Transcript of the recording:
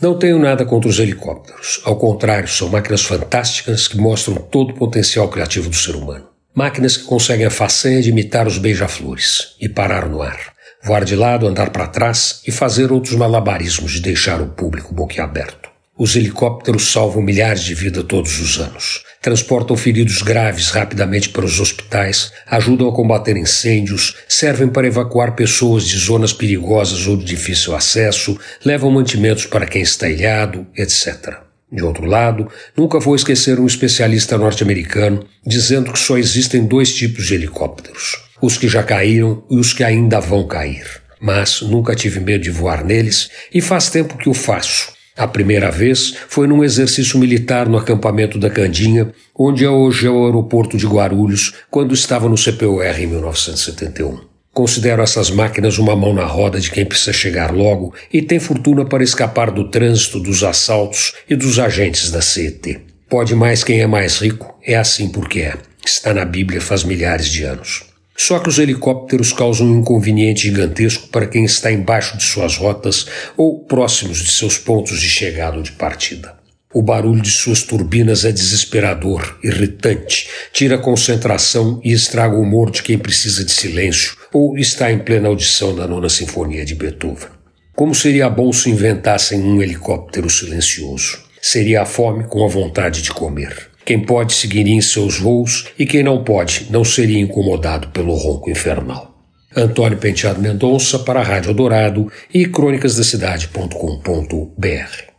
Não tenho nada contra os helicópteros. Ao contrário, são máquinas fantásticas que mostram todo o potencial criativo do ser humano. Máquinas que conseguem a façanha de imitar os beija-flores e parar no ar, voar de lado, andar para trás e fazer outros malabarismos de deixar o público boquiaberto. Os helicópteros salvam milhares de vidas todos os anos, transportam feridos graves rapidamente para os hospitais, ajudam a combater incêndios, servem para evacuar pessoas de zonas perigosas ou de difícil acesso, levam mantimentos para quem está ilhado, etc. De outro lado, nunca vou esquecer um especialista norte-americano dizendo que só existem dois tipos de helicópteros: os que já caíram e os que ainda vão cair. Mas nunca tive medo de voar neles e faz tempo que o faço a primeira vez foi num exercício militar no acampamento da Candinha, onde é hoje é o aeroporto de Guarulhos, quando estava no CPUR em 1971. Considero essas máquinas uma mão na roda de quem precisa chegar logo e tem fortuna para escapar do trânsito, dos assaltos e dos agentes da CET. Pode mais quem é mais rico, é assim porque é. Está na Bíblia faz milhares de anos. Só que os helicópteros causam um inconveniente gigantesco para quem está embaixo de suas rotas ou próximos de seus pontos de chegada ou de partida. O barulho de suas turbinas é desesperador, irritante, tira a concentração e estraga o humor de quem precisa de silêncio ou está em plena audição da nona sinfonia de Beethoven. Como seria bom se inventassem um helicóptero silencioso? Seria a fome com a vontade de comer. Quem pode seguiria em seus voos e quem não pode não seria incomodado pelo ronco infernal. Antônio Penteado Mendonça para a Rádio Dourado e crônicasdacidade.com.br